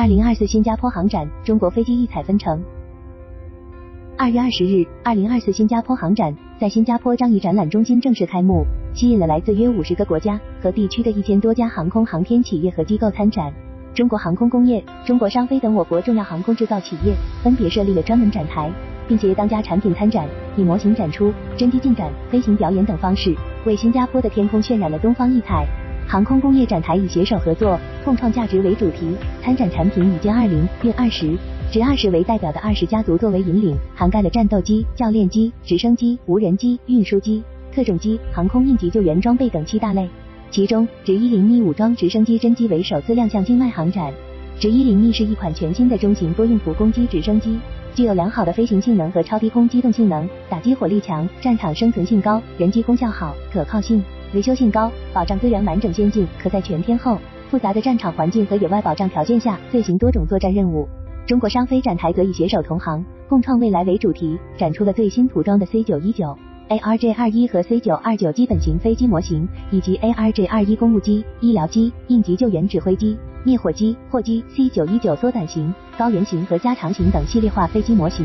二零二四新加坡航展，中国飞机异彩纷呈。二月二十日，二零二四新加坡航展在新加坡樟宜展览中心正式开幕，吸引了来自约五十个国家和地区的一千多家航空航天企业和机构参展。中国航空工业、中国商飞等我国重要航空制造企业分别设立了专门展台，并携当家产品参展，以模型展出、真机进展、飞行表演等方式，为新加坡的天空渲染了东方异彩。航空工业展台以携手合作、共创价值为主题，参展产品以歼二零、运二十、直二十为代表的二十家族作为引领，涵盖了战斗机、教练机、直升机、无人机、运输机、特种机、航空应急救援装备等七大类。其中，直一零 E 武装直升机真机为首次亮相境外航展。直一零 E 是一款全新的中型多用途攻击直升机，具有良好的飞行性能和超低空机动性能，打击火力强，战场生存性高，人机功效好，可靠性。维修性高，保障资源完整先进，可在全天候、复杂的战场环境和野外保障条件下遂行多种作战任务。中国商飞展台则以携手同行，共创未来为主题，展出了最新涂装的 C 九一九、ARJ 二一和 C 九二九基本型飞机模型，以及 ARJ 二一公务机、医疗机、应急救援指挥机、灭火机、货机、C 九一九缩短型、高原型和加长型等系列化飞机模型。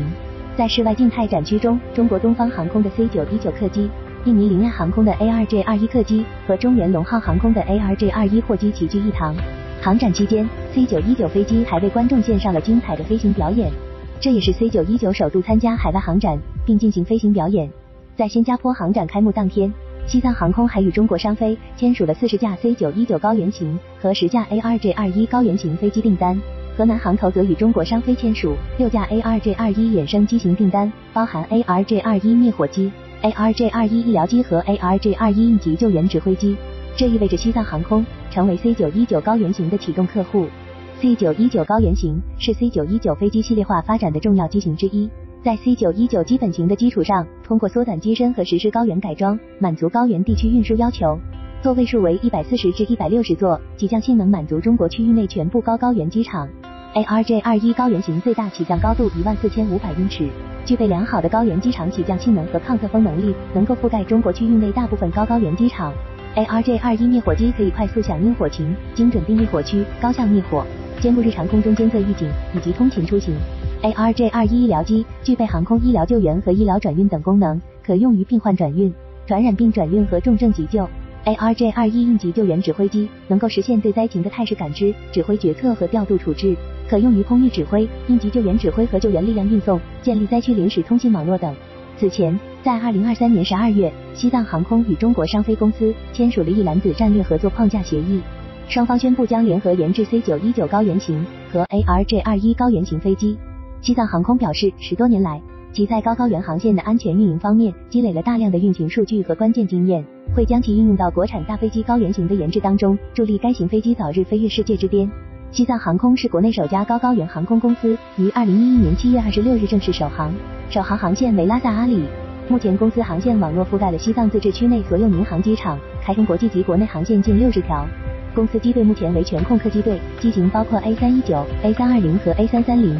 在室外静态展区中，中国东方航空的 C 九一九客机。印尼羚亚航空的 ARJ 二一客机和中原龙浩航空的 ARJ 二一货机齐聚一堂。航展期间，C 九一九飞机还为观众献上了精彩的飞行表演，这也是 C 九一九首度参加海外航展并进行飞行表演。在新加坡航展开幕当天，西藏航空还与中国商飞签署了四十架 C 九一九高原型和十架 ARJ 二一高原型飞机订单。河南航投则与中国商飞签署六架 ARJ 二一衍生机型订单，包含 ARJ 二一灭火机。ARJ 二一医疗机和 ARJ 二一应急救援指挥机，这意味着西藏航空成为 C 九一九高原型的启动客户。C 九一九高原型是 C 九一九飞机系列化发展的重要机型之一，在 C 九一九基本型的基础上，通过缩短机身和实施高原改装，满足高原地区运输要求。座位数为一百四十至一百六十座，起降性能满足中国区域内全部高高原机场。ARJ 二一高原型最大起降高度一万四千五百英尺。具备良好的高原机场起降性能和抗侧风能力，能够覆盖中国区域内大部分高高原机场。ARJ 二一灭火机可以快速响应火情，精准定位火区，高效灭火，兼顾日常空中监测预警以及通勤出行。ARJ 二一医疗机具备航空医疗救援和医疗转运等功能，可用于病患转运、传染病转运和重症急救。ARJ 二一应急救援指挥机能够实现对灾情的态势感知、指挥决策和调度处置。可用于空域指挥、应急救援指挥和救援力量运送、建立灾区临时通信网络等。此前，在二零二三年十二月，西藏航空与中国商飞公司签署了一揽子战略合作框架协议，双方宣布将联合研制 C 九一九高原型和 ARJ 二一高原型飞机。西藏航空表示，十多年来，其在高高原航线的安全运营方面积累了大量的运行数据和关键经验，会将其应用到国产大飞机高原型的研制当中，助力该型飞机早日飞越世界之巅。西藏航空是国内首家高高原航空公司，于二零一一年七月二十六日正式首航，首航航线为拉萨阿里。目前公司航线网络覆盖了西藏自治区内所有民航机场，开通国际及国内航线近六十条。公司机队目前为全控客机队，机型包括 A 三一九、A 三二零和 A 三三零。